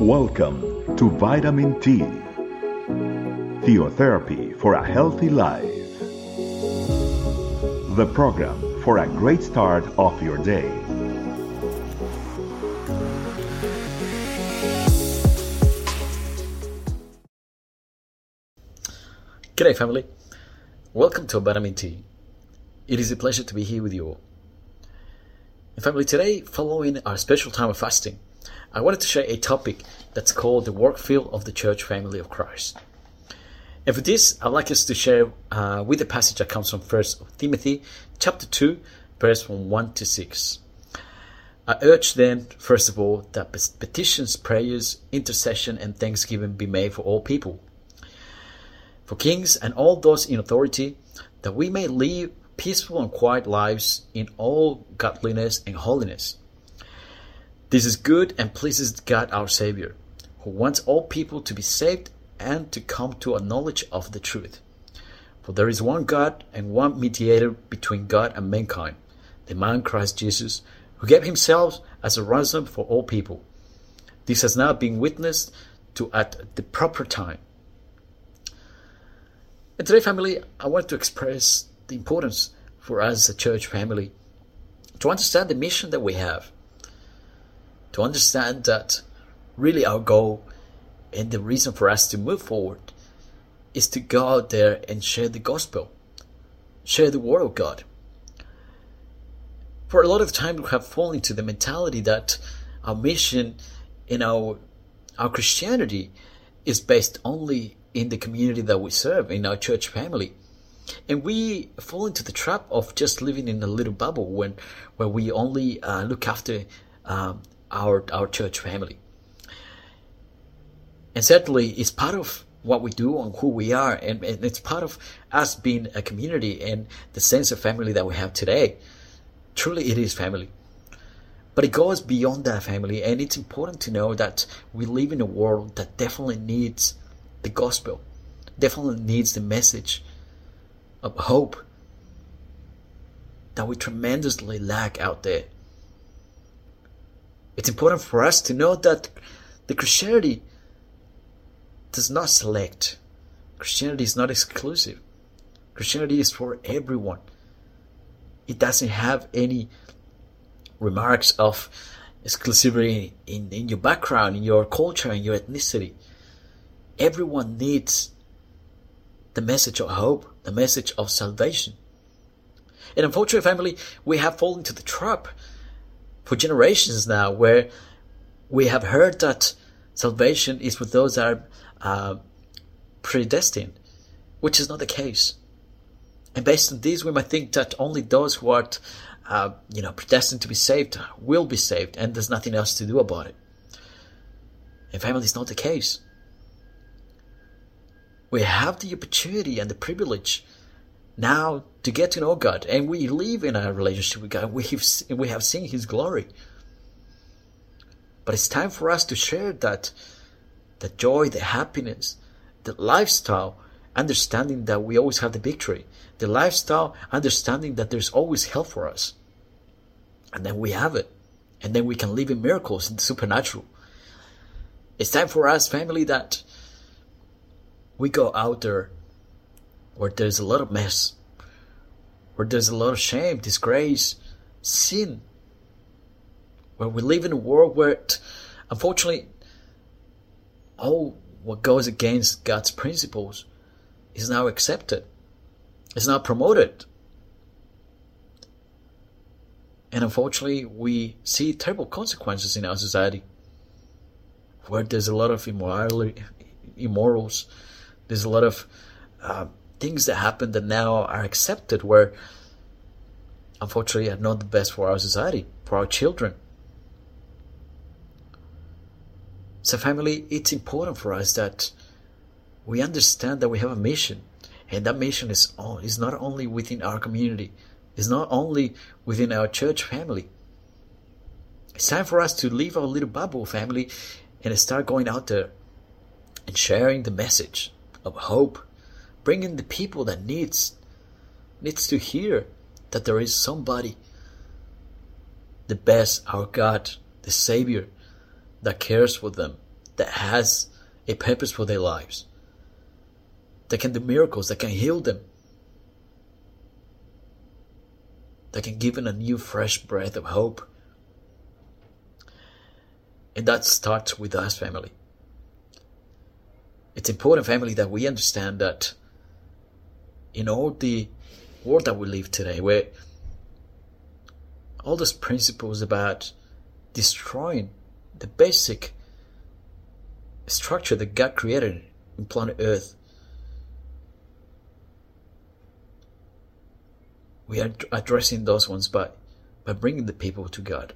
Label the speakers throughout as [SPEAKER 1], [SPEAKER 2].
[SPEAKER 1] Welcome to Vitamin T, Theotherapy for a Healthy Life. The program for a great start of your day.
[SPEAKER 2] G'day, family. Welcome to Vitamin T. It is a pleasure to be here with you all. And family, today, following our special time of fasting, I wanted to share a topic that's called the work field of the church family of Christ. And for this, I'd like us to share uh, with the passage that comes from First Timothy chapter 2, verse from 1 to 6. I urge then, first of all, that petitions, prayers, intercession, and thanksgiving be made for all people, for kings and all those in authority, that we may live peaceful and quiet lives in all godliness and holiness. This is good and pleases God our Savior, who wants all people to be saved and to come to a knowledge of the truth. For there is one God and one mediator between God and mankind, the man Christ Jesus, who gave himself as a ransom for all people. This has now been witnessed to at the proper time. And today, family, I want to express the importance for us as a church family to understand the mission that we have to understand that really our goal and the reason for us to move forward is to go out there and share the gospel, share the word of God. For a lot of time, we have fallen into the mentality that our mission in our our Christianity is based only in the community that we serve, in our church family. And we fall into the trap of just living in a little bubble when, where we only uh, look after um, our our church family. And certainly, it's part of what we do and who we are, and, and it's part of us being a community and the sense of family that we have today. Truly, it is family. But it goes beyond that family, and it's important to know that we live in a world that definitely needs the gospel, definitely needs the message of hope that we tremendously lack out there. It's important for us to know that the Christianity does not select. Christianity is not exclusive. Christianity is for everyone. It doesn't have any remarks of exclusivity in, in your background, in your culture, in your ethnicity. Everyone needs the message of hope, the message of salvation. And unfortunately, family, we have fallen into the trap for generations now where we have heard that salvation is for those that are uh, predestined, which is not the case. And based on this, we might think that only those who are, uh, you know, predestined to be saved will be saved, and there's nothing else to do about it. And family is not the case. We have the opportunity and the privilege now to get to know God, and we live in a relationship with God. We have, we have seen His glory. But it's time for us to share that, the joy, the happiness, the lifestyle, understanding that we always have the victory, the lifestyle, understanding that there's always help for us. And then we have it. And then we can live in miracles in the supernatural. It's time for us, family, that we go out there where there's a lot of mess, where there's a lot of shame, disgrace, sin, where we live in a world where, unfortunately, all what goes against God's principles is now accepted, is now promoted. And unfortunately, we see terrible consequences in our society where there's a lot of immorality, immorals, there's a lot of uh, things that happen that now are accepted where unfortunately are not the best for our society, for our children. So family, it's important for us that we understand that we have a mission and that mission is, all, is not only within our community, it's not only within our church family. It's time for us to leave our little bubble family and start going out there and sharing the message of hope Bring in the people that needs needs to hear that there is somebody, the best, our God, the Savior, that cares for them, that has a purpose for their lives, that can do miracles, that can heal them, that can give them a new, fresh breath of hope. And that starts with us, family. It's important, family, that we understand that in all the world that we live today, where all those principles about destroying the basic structure that God created in planet Earth. We are addressing those ones by, by bringing the people to God.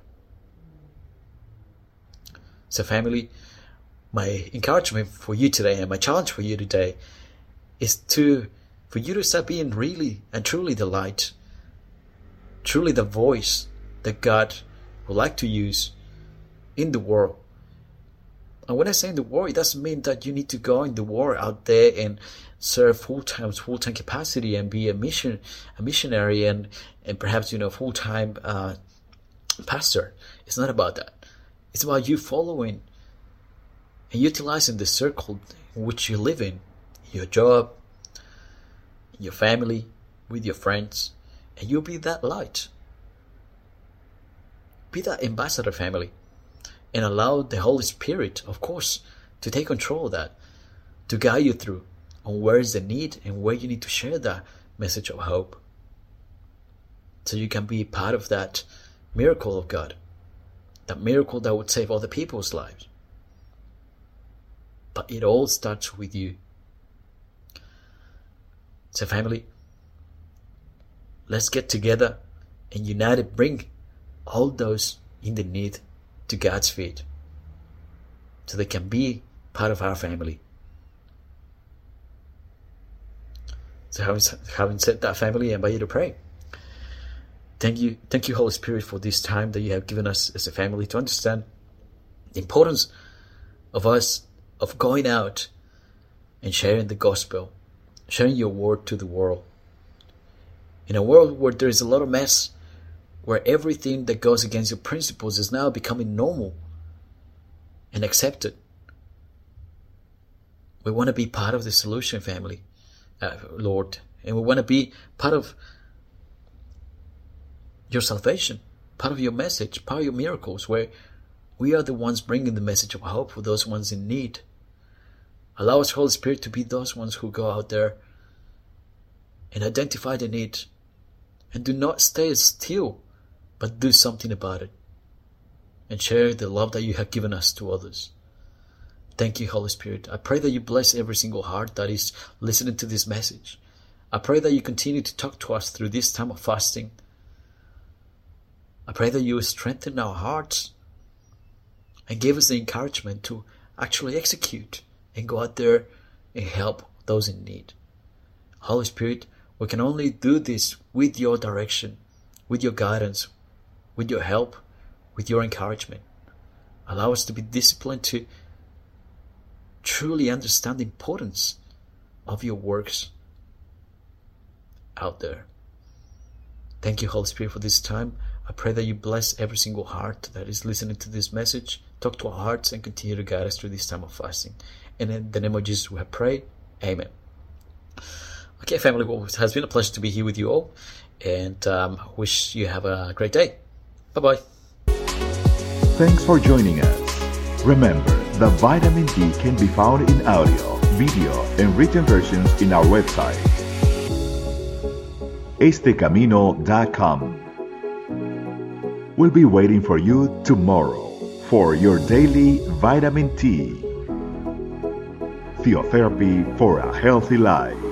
[SPEAKER 2] So, family, my encouragement for you today and my challenge for you today is to for you to start being really and truly the light, truly the voice that God would like to use in the world. And when I say in the world, it doesn't mean that you need to go in the war out there and serve full time, full time capacity and be a mission, a missionary and, and perhaps, you know, full time, uh, pastor. It's not about that. It's about you following and utilizing the circle in which you live in, your job, your family, with your friends, and you'll be that light. Be that ambassador family and allow the Holy Spirit, of course, to take control of that, to guide you through on where is the need and where you need to share that message of hope. So you can be part of that miracle of God, that miracle that would save other people's lives. But it all starts with you. So, family, let's get together and united bring all those in the need to God's feet so they can be part of our family. So having, having said that, family, I invite you to pray. Thank you, thank you, Holy Spirit, for this time that you have given us as a family to understand the importance of us of going out and sharing the gospel, sharing your word to the world. In a world where there is a lot of mess, where everything that goes against your principles is now becoming normal and accepted. We want to be part of the solution, family, uh, Lord, and we want to be part of your salvation, part of your message, part of your miracles, where we are the ones bringing the message of hope for those ones in need. Allow us, Holy Spirit, to be those ones who go out there and identify the need and do not stay still but do something about it and share the love that you have given us to others. Thank you, Holy Spirit. I pray that you bless every single heart that is listening to this message. I pray that you continue to talk to us through this time of fasting. I pray that you strengthen our hearts and give us the encouragement to actually execute and go out there and help those in need. Holy Spirit, we can only do this with your direction, with your guidance, with your help, with your encouragement. Allow us to be disciplined to truly understand the importance of your works out there. Thank you, Holy Spirit, for this time. I pray that you bless every single heart that is listening to this message. Talk to our hearts and continue to guide us through this time of fasting. And in the name of Jesus, we prayed. Amen. Okay, family, well, it has been a pleasure to be here with you all, and um, wish you have a great day. Bye bye.
[SPEAKER 1] Thanks for joining us. Remember, the vitamin T can be found in audio, video, and written versions in our website, estecamino.com. We'll be waiting for you tomorrow for your daily vitamin T. Theotherapy for a healthy life.